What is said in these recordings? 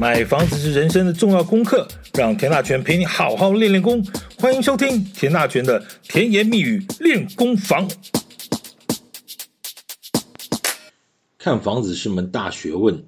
买房子是人生的重要功课，让田大权陪你好好练练功。欢迎收听田大权的甜言蜜语练功房。看房子是门大学问，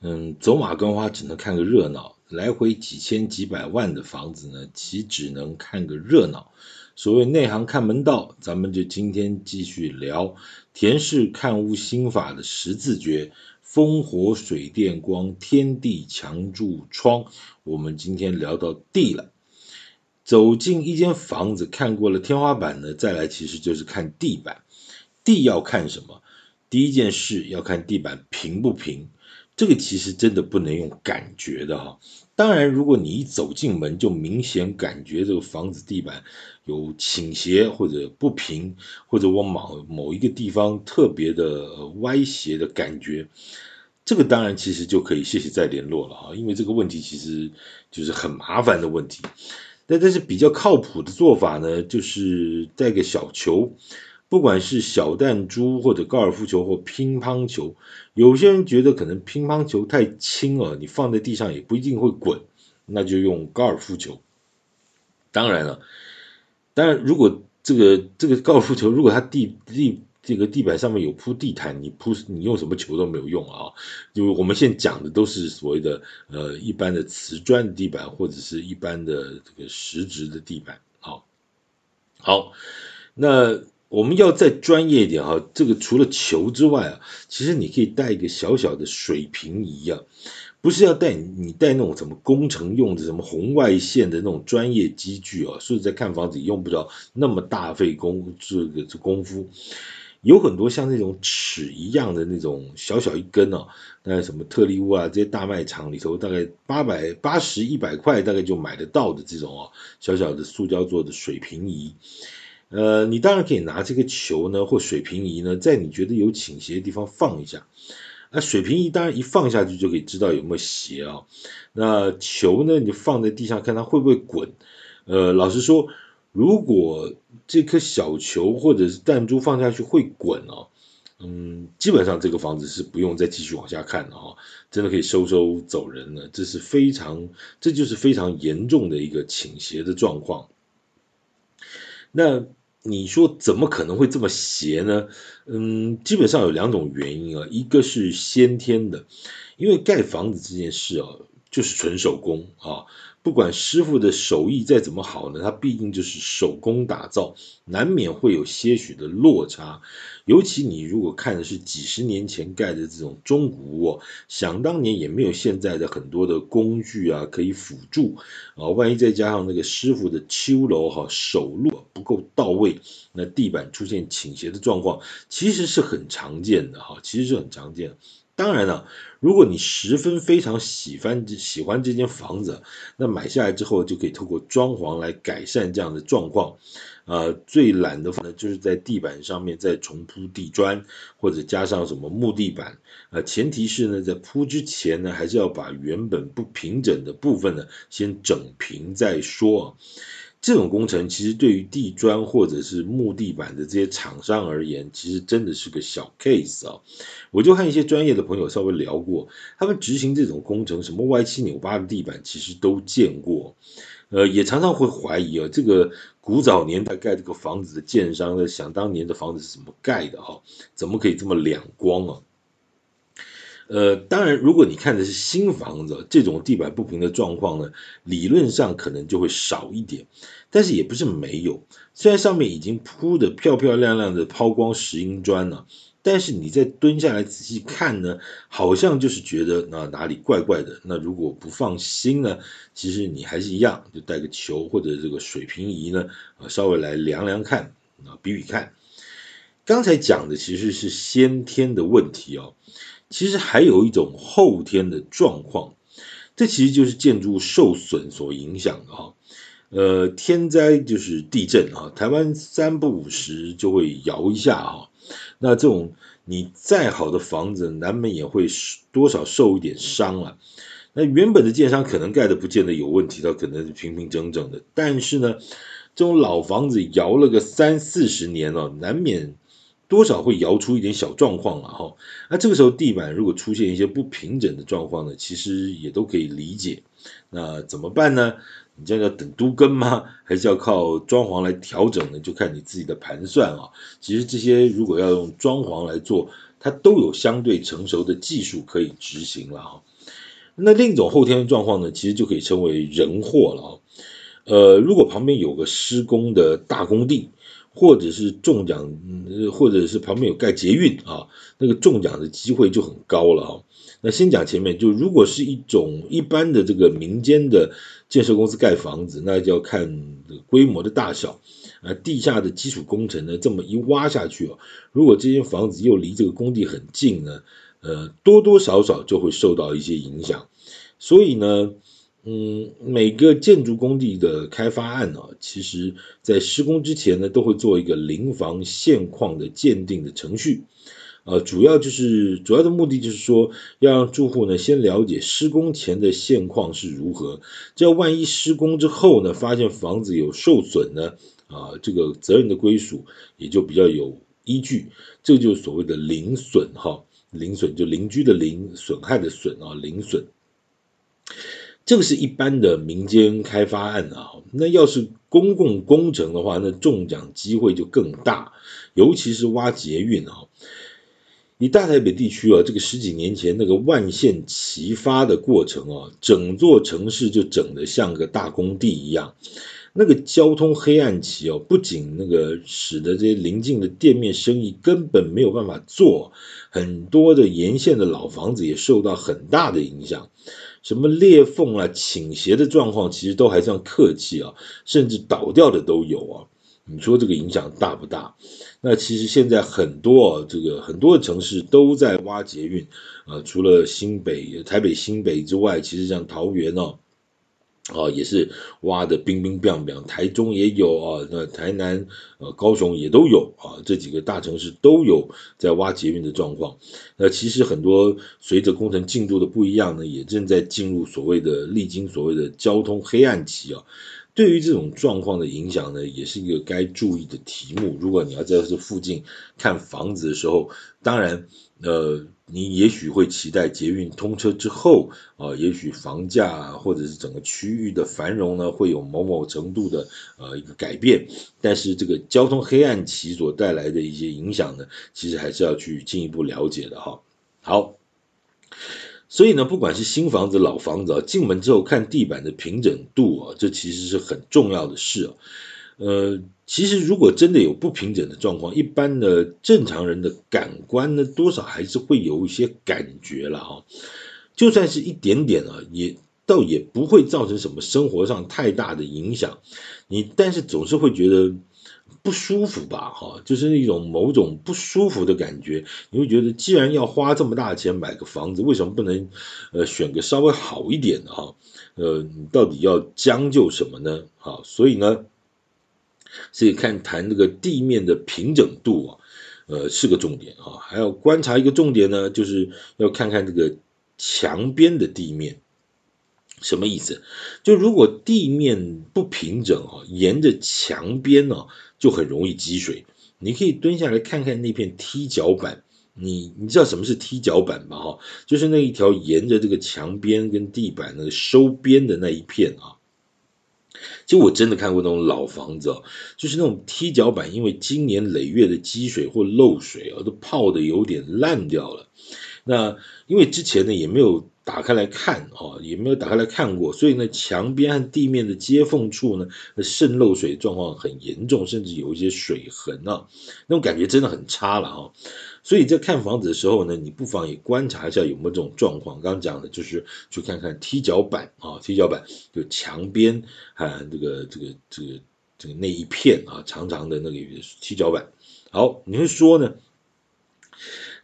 嗯，走马观花只能看个热闹，来回几千几百万的房子呢，岂只能看个热闹？所谓内行看门道，咱们就今天继续聊田氏看屋心法的十字诀。风火水电光，天地墙柱窗。我们今天聊到地了。走进一间房子，看过了天花板呢，再来其实就是看地板。地要看什么？第一件事要看地板平不平。这个其实真的不能用感觉的哈。当然，如果你一走进门就明显感觉这个房子地板有倾斜或者不平，或者往某某一个地方特别的歪斜的感觉。这个当然其实就可以谢谢再联络了哈，因为这个问题其实就是很麻烦的问题。但但是比较靠谱的做法呢，就是带个小球，不管是小弹珠或者高尔夫球或乒乓球。有些人觉得可能乒乓球太轻了，你放在地上也不一定会滚，那就用高尔夫球。当然了，当然如果这个这个高尔夫球如果它地地。这个地板上面有铺地毯，你铺你用什么球都没有用啊！就我们现在讲的都是所谓的呃一般的瓷砖的地板或者是一般的这个实质的地板。好，好，那我们要再专业一点哈，这个除了球之外啊，其实你可以带一个小小的水平仪啊。不是要带你，带那种什么工程用的什么红外线的那种专业机具啊，所以在看房子也用不着那么大费工这个这功夫。有很多像那种尺一样的那种小小一根哦，那什么特力屋啊这些大卖场里头大概八百八十一百块大概就买得到的这种哦，小小的塑胶做的水平仪，呃，你当然可以拿这个球呢或水平仪呢，在你觉得有倾斜的地方放一下，那水平仪当然一放下去就可以知道有没有斜啊，那球呢你就放在地上看它会不会滚，呃，老实说。如果这颗小球或者是弹珠放下去会滚哦，嗯，基本上这个房子是不用再继续往下看了哈，真的可以收收走人了。这是非常，这就是非常严重的一个倾斜的状况。那你说怎么可能会这么邪呢？嗯，基本上有两种原因啊，一个是先天的，因为盖房子这件事啊，就是纯手工啊。不管师傅的手艺再怎么好呢，他毕竟就是手工打造，难免会有些许的落差。尤其你如果看的是几十年前盖的这种中古屋，想当年也没有现在的很多的工具啊可以辅助啊，万一再加上那个师傅的秋楼哈手路不够到位，那地板出现倾斜的状况，其实是很常见的哈，其实是很常见的。当然了，如果你十分非常喜欢喜欢这间房子，那买下来之后就可以透过装潢来改善这样的状况。呃，最懒的话呢，就是在地板上面再重铺地砖，或者加上什么木地板。呃，前提是呢，在铺之前呢，还是要把原本不平整的部分呢，先整平再说。这种工程其实对于地砖或者是木地板的这些厂商而言，其实真的是个小 case 啊。我就和一些专业的朋友稍微聊过，他们执行这种工程，什么歪七扭八的地板其实都见过。呃，也常常会怀疑啊，这个古早年代盖这个房子的建商呢，想当年的房子是怎么盖的哈？怎么可以这么两光啊？呃，当然，如果你看的是新房子，这种地板不平的状况呢，理论上可能就会少一点，但是也不是没有。虽然上面已经铺的漂漂亮亮的抛光石英砖了，但是你再蹲下来仔细看呢，好像就是觉得那哪里怪怪的。那如果不放心呢，其实你还是一样，就带个球或者这个水平仪呢，啊，稍微来量量看，啊，比比看。刚才讲的其实是先天的问题哦。其实还有一种后天的状况，这其实就是建筑受损所影响的哈。呃，天灾就是地震哈，台湾三不五时就会摇一下哈。那这种你再好的房子，难免也会多少受一点伤啊。那原本的建商可能盖的不见得有问题，它可能是平平整整的。但是呢，这种老房子摇了个三四十年了，难免。多少会摇出一点小状况了哈。那这个时候地板如果出现一些不平整的状况呢，其实也都可以理解。那怎么办呢？你这样要等都更吗？还是要靠装潢来调整呢？就看你自己的盘算啊。其实这些如果要用装潢来做，它都有相对成熟的技术可以执行了哈。那另一种后天的状况呢，其实就可以称为人祸了。呃，如果旁边有个施工的大工地。或者是中奖，或者是旁边有盖捷运啊，那个中奖的机会就很高了啊。那先讲前面，就如果是一种一般的这个民间的建设公司盖房子，那就要看规模的大小啊。地下的基础工程呢，这么一挖下去哦，如果这间房子又离这个工地很近呢，呃，多多少少就会受到一些影响。所以呢。嗯，每个建筑工地的开发案啊，其实在施工之前呢，都会做一个临房现况的鉴定的程序，呃，主要就是主要的目的就是说，要让住户呢先了解施工前的现况是如何，这样万一施工之后呢，发现房子有受损呢，啊，这个责任的归属也就比较有依据，这就是所谓的邻损哈，邻损就邻居的邻，损害的损啊，邻损。这个是一般的民间开发案啊，那要是公共工程的话，那中奖机会就更大，尤其是挖捷运啊。以大台北地区啊，这个十几年前那个万线齐发的过程啊，整座城市就整得像个大工地一样，那个交通黑暗期哦，不仅那个使得这些邻近的店面生意根本没有办法做，很多的沿线的老房子也受到很大的影响。什么裂缝啊、倾斜的状况，其实都还算客气啊，甚至倒掉的都有啊。你说这个影响大不大？那其实现在很多啊，这个很多的城市都在挖捷运啊，除了新北、台北新北之外，其实像桃园哦。啊，也是挖的冰冰冰冰，台中也有啊，那台南、呃高雄也都有啊，这几个大城市都有在挖捷运的状况。那其实很多随着工程进度的不一样呢，也正在进入所谓的历经所谓的交通黑暗期啊。对于这种状况的影响呢，也是一个该注意的题目。如果你要在这附近看房子的时候，当然呃。你也许会期待捷运通车之后，啊，也许房价或者是整个区域的繁荣呢，会有某某程度的呃一个改变。但是这个交通黑暗期所带来的一些影响呢，其实还是要去进一步了解的哈。好，所以呢，不管是新房子、老房子啊，进门之后看地板的平整度啊，这其实是很重要的事啊。呃，其实如果真的有不平整的状况，一般的正常人的感官呢，多少还是会有一些感觉了哈。就算是一点点啊，也倒也不会造成什么生活上太大的影响。你但是总是会觉得不舒服吧？哈，就是一种某种不舒服的感觉。你会觉得，既然要花这么大的钱买个房子，为什么不能呃选个稍微好一点的哈？呃，你到底要将就什么呢？好，所以呢。所以看谈这个地面的平整度啊，呃，是个重点啊，还要观察一个重点呢，就是要看看这个墙边的地面，什么意思？就如果地面不平整啊，沿着墙边呢，就很容易积水。你可以蹲下来看看那片踢脚板，你你知道什么是踢脚板吗？哈，就是那一条沿着这个墙边跟地板那个收边的那一片啊。其实我真的看过那种老房子哦，就是那种踢脚板，因为经年累月的积水或漏水啊，都泡得有点烂掉了。那因为之前呢也没有打开来看啊，也没有打开来看过，所以呢墙边和地面的接缝处呢，渗漏水状况很严重，甚至有一些水痕啊，那种感觉真的很差了哈。所以在看房子的时候呢，你不妨也观察一下有没有这种状况。刚刚讲的就是去看看踢脚板啊，踢脚板就墙边啊，这个这个这个这个那一片啊，长长的那个踢脚板。好，你会说呢？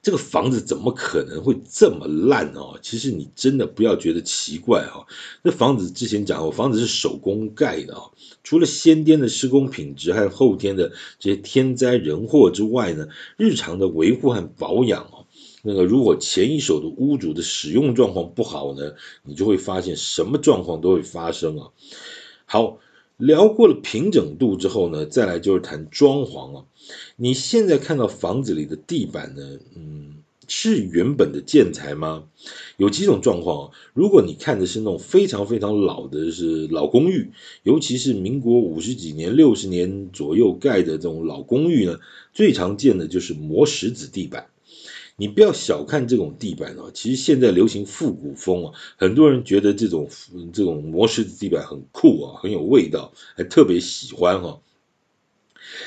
这个房子怎么可能会这么烂哦？其实你真的不要觉得奇怪哈。那房子之前讲过，房子是手工盖的啊，除了先天的施工品质，还有后天的这些天灾人祸之外呢，日常的维护和保养哦，那个如果前一手的屋主的使用状况不好呢，你就会发现什么状况都会发生啊。好。聊过了平整度之后呢，再来就是谈装潢啊。你现在看到房子里的地板呢，嗯，是原本的建材吗？有几种状况，如果你看的是那种非常非常老的是老公寓，尤其是民国五十几年、六十年左右盖的这种老公寓呢，最常见的就是磨石子地板。你不要小看这种地板哦，其实现在流行复古风啊，很多人觉得这种这种磨石子地板很酷啊，很有味道，还特别喜欢哈。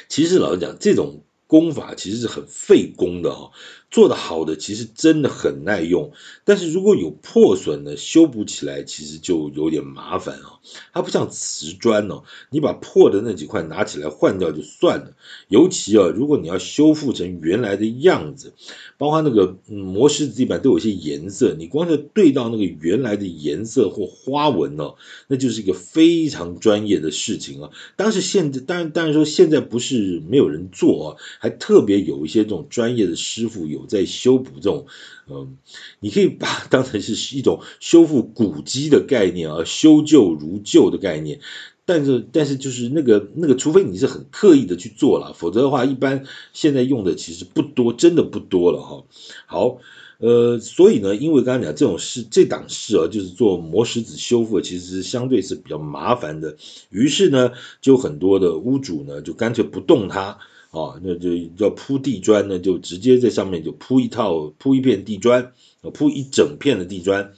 其实老实讲，这种工法其实是很费工的哈。做得好的其实真的很耐用，但是如果有破损呢，修补起来其实就有点麻烦啊。它不像瓷砖哦，你把破的那几块拿起来换掉就算了。尤其啊，如果你要修复成原来的样子，包括那个磨石子地板都有些颜色，你光是对到那个原来的颜色或花纹哦，那就是一个非常专业的事情啊。当时现在当然当然说现在不是没有人做啊，还特别有一些这种专业的师傅有。在修补这种，嗯，你可以把它当成是一种修复古迹的概念啊，修旧如旧的概念。但是，但是就是那个那个，除非你是很刻意的去做了，否则的话，一般现在用的其实不多，真的不多了哈。好，呃，所以呢，因为刚才讲这种事，这档事啊，就是做磨石子修复，其实相对是比较麻烦的。于是呢，就很多的屋主呢，就干脆不动它。啊，那就要铺地砖呢，就直接在上面就铺一套铺一片地砖，铺一整片的地砖，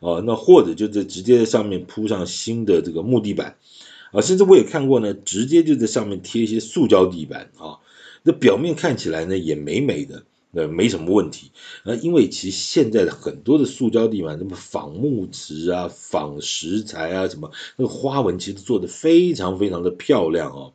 啊，那或者就在直接在上面铺上新的这个木地板，啊，甚至我也看过呢，直接就在上面贴一些塑胶地板，啊，那表面看起来呢也美美的，那没什么问题，啊，因为其实现在的很多的塑胶地板，什么仿木质啊、仿石材啊，什么那个花纹其实做得非常非常的漂亮哦。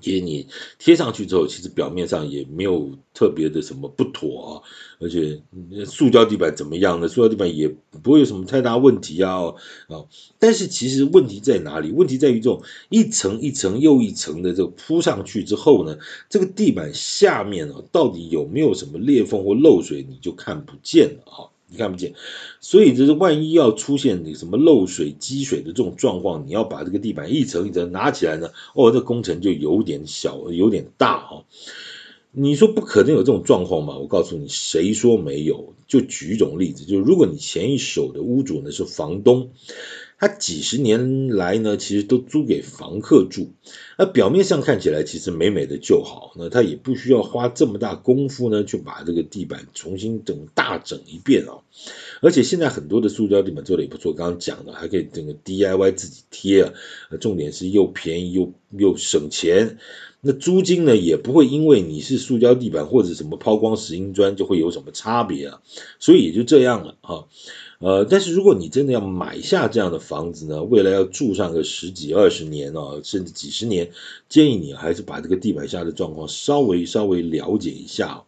其实你贴上去之后，其实表面上也没有特别的什么不妥啊，而且塑胶地板怎么样呢？塑胶地板也不会有什么太大问题啊啊！但是其实问题在哪里？问题在于这种一层一层又一层的这个铺上去之后呢，这个地板下面啊，到底有没有什么裂缝或漏水，你就看不见了啊。你看不见，所以就是万一要出现你什么漏水、积水的这种状况，你要把这个地板一层一层拿起来呢，哦，这工程就有点小，有点大哈。你说不可能有这种状况吗？我告诉你，谁说没有？就举一种例子，就是如果你前一手的屋主呢是房东。他几十年来呢，其实都租给房客住，那表面上看起来其实美美的就好，那他也不需要花这么大功夫呢，去把这个地板重新整大整一遍啊。而且现在很多的塑胶地板做的也不错，刚刚讲的还可以整个 DIY 自己贴啊，重点是又便宜又又省钱，那租金呢也不会因为你是塑胶地板或者什么抛光石英砖就会有什么差别啊，所以也就这样了啊。呃，但是如果你真的要买下这样的房子呢，未来要住上个十几二十年啊，甚至几十年，建议你还是把这个地板下的状况稍微稍微了解一下。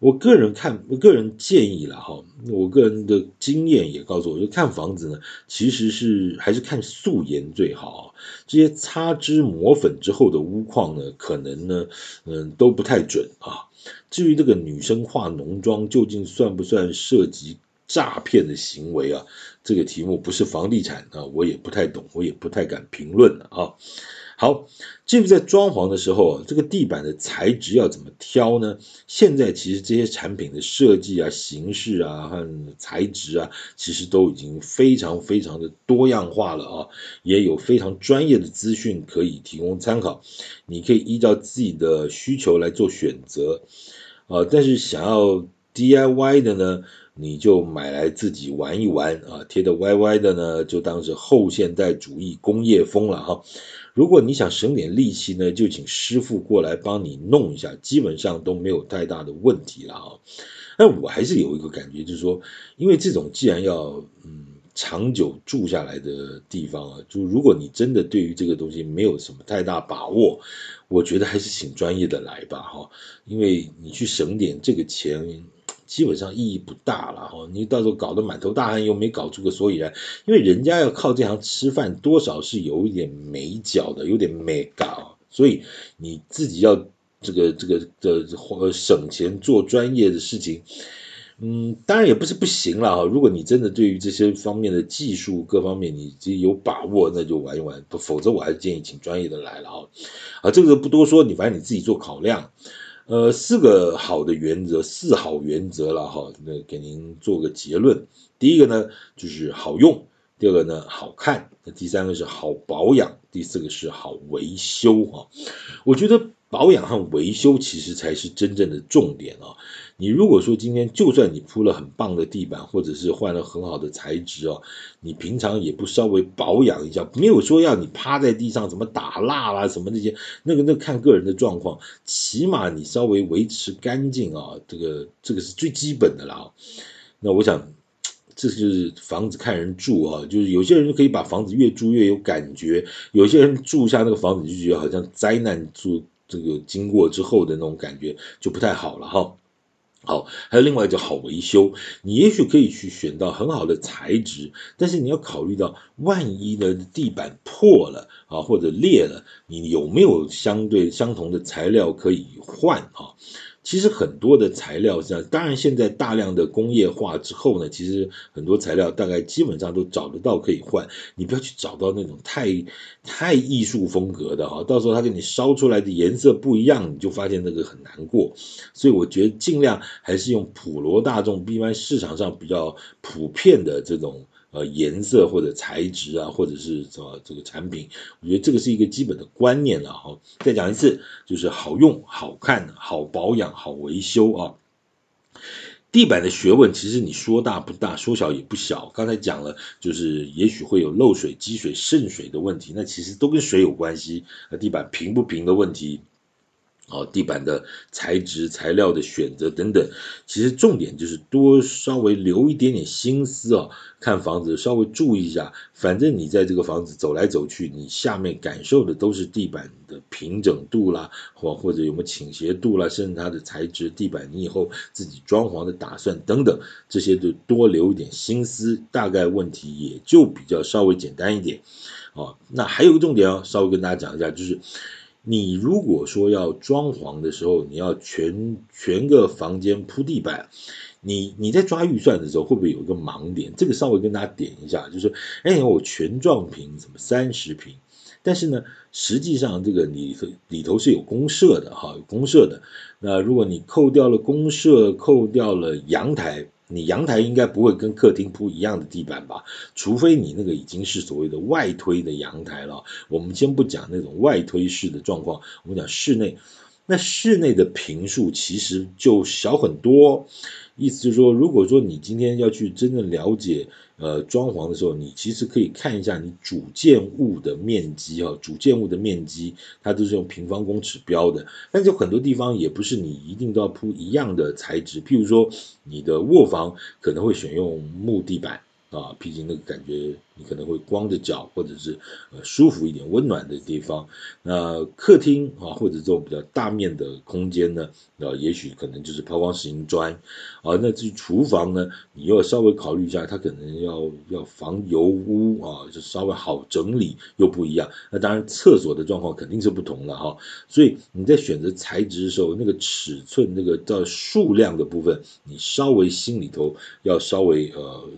我个人看，我个人建议了哈，我个人的经验也告诉我，就看房子呢，其实是还是看素颜最好。这些擦脂抹粉之后的屋况呢，可能呢，嗯，都不太准啊。至于这个女生化浓妆究竟算不算涉及诈骗的行为啊，这个题目不是房地产啊，我也不太懂，我也不太敢评论啊。好，至于在装潢的时候，这个地板的材质要怎么挑呢？现在其实这些产品的设计啊、形式啊和材质啊，其实都已经非常非常的多样化了啊，也有非常专业的资讯可以提供参考，你可以依照自己的需求来做选择啊。但是想要 DIY 的呢，你就买来自己玩一玩啊，贴的歪歪的呢，就当是后现代主义工业风了哈。如果你想省点力气呢，就请师傅过来帮你弄一下，基本上都没有太大的问题了啊。但我还是有一个感觉，就是说，因为这种既然要嗯长久住下来的地方啊，就如果你真的对于这个东西没有什么太大把握，我觉得还是请专业的来吧哈，因为你去省点这个钱。基本上意义不大了哈，你到时候搞得满头大汗又没搞出个所以然，因为人家要靠这行吃饭，多少是有一点美角的，有点眉角，所以你自己要这个这个的省钱做专业的事情，嗯，当然也不是不行了哈。如果你真的对于这些方面的技术各方面你自己有把握，那就玩一玩。否则我还是建议请专业的来了哈。啊，这个不多说，你反正你自己做考量。呃，四个好的原则，四好原则了哈。那给您做个结论。第一个呢，就是好用；第二个呢，好看；那第三个是好保养；第四个是好维修哈。我觉得。保养和维修其实才是真正的重点啊！你如果说今天就算你铺了很棒的地板，或者是换了很好的材质哦，你平常也不稍微保养一下，没有说要你趴在地上怎么打蜡啦什么那些，那个那看个人的状况，起码你稍微维持干净啊，这个这个是最基本的啦。那我想，这就是房子看人住啊，就是有些人可以把房子越住越有感觉，有些人住下那个房子就觉得好像灾难住。这个经过之后的那种感觉就不太好了哈。好，还有另外一个好维修，你也许可以去选到很好的材质，但是你要考虑到万一呢，地板破了啊或者裂了，你有没有相对相同的材料可以换啊？其实很多的材料像，当然现在大量的工业化之后呢，其实很多材料大概基本上都找得到可以换。你不要去找到那种太太艺术风格的哈，到时候他给你烧出来的颜色不一样，你就发现那个很难过。所以我觉得尽量还是用普罗大众一般市场上比较普遍的这种。呃，颜色或者材质啊，或者是什么这个产品，我觉得这个是一个基本的观念了哈。再讲一次，就是好用、好看、好保养、好维修啊。地板的学问其实你说大不大，说小也不小。刚才讲了，就是也许会有漏水、积水、渗水的问题，那其实都跟水有关系。那地板平不平的问题。哦，地板的材质、材料的选择等等，其实重点就是多稍微留一点点心思哦，看房子稍微注意一下。反正你在这个房子走来走去，你下面感受的都是地板的平整度啦，或或者有没有倾斜度啦，甚至它的材质、地板你以后自己装潢的打算等等，这些就多留一点心思，大概问题也就比较稍微简单一点。哦，那还有个重点哦，稍微跟大家讲一下，就是。你如果说要装潢的时候，你要全全个房间铺地板，你你在抓预算的时候会不会有一个盲点？这个稍微跟大家点一下，就是哎，我全幢平什么三十平，但是呢，实际上这个里头里头是有公设的哈，有公设的。那如果你扣掉了公设，扣掉了阳台。你阳台应该不会跟客厅铺一样的地板吧？除非你那个已经是所谓的外推的阳台了。我们先不讲那种外推式的状况，我们讲室内。那室内的坪数其实就小很多。意思就是说，如果说你今天要去真正了解，呃，装潢的时候，你其实可以看一下你主建物的面积哈，主建物的面积它都是用平方公尺标的，但是很多地方也不是你一定都要铺一样的材质，譬如说你的卧房可能会选用木地板。啊，毕竟那个感觉你可能会光着脚，或者是呃舒服一点、温暖的地方。那客厅啊，或者这种比较大面的空间呢，啊，也许可能就是抛光石英砖。啊，那至于厨房呢，你要稍微考虑一下，它可能要要防油污啊，就稍微好整理又不一样。那当然，厕所的状况肯定是不同的哈。所以你在选择材质的时候，那个尺寸、那个到数量的部分，你稍微心里头要稍微呃。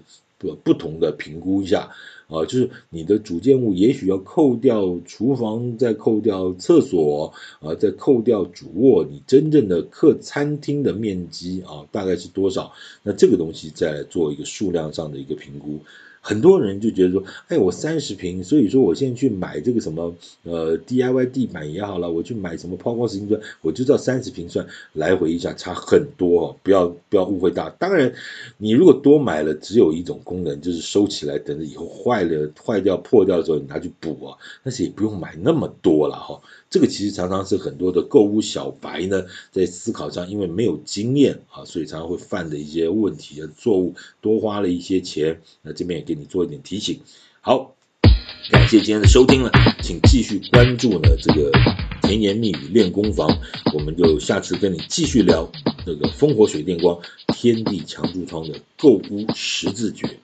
不不同的评估一下啊，就是你的主建物也许要扣掉厨房，再扣掉厕所啊，再扣掉主卧，你真正的客餐厅的面积啊，大概是多少？那这个东西再来做一个数量上的一个评估。很多人就觉得说，哎，我三十平，所以说我现在去买这个什么呃 DIY 地板也好了，我去买什么抛光石英砖，我就知道三十平算来回一下差很多哦，不要不要误会大。当然，你如果多买了，只有一种功能，就是收起来，等着以后坏了、坏掉、破掉的时候你拿去补啊，但是也不用买那么多了哈。这个其实常常是很多的购物小白呢，在思考上，因为没有经验啊，所以常常会犯的一些问题的错误，多花了一些钱。那这边也给你做一点提醒。好，感谢今天的收听了，请继续关注呢这个甜言蜜语练功房，我们就下次跟你继续聊这个烽火水电光天地强柱窗的购屋十字诀。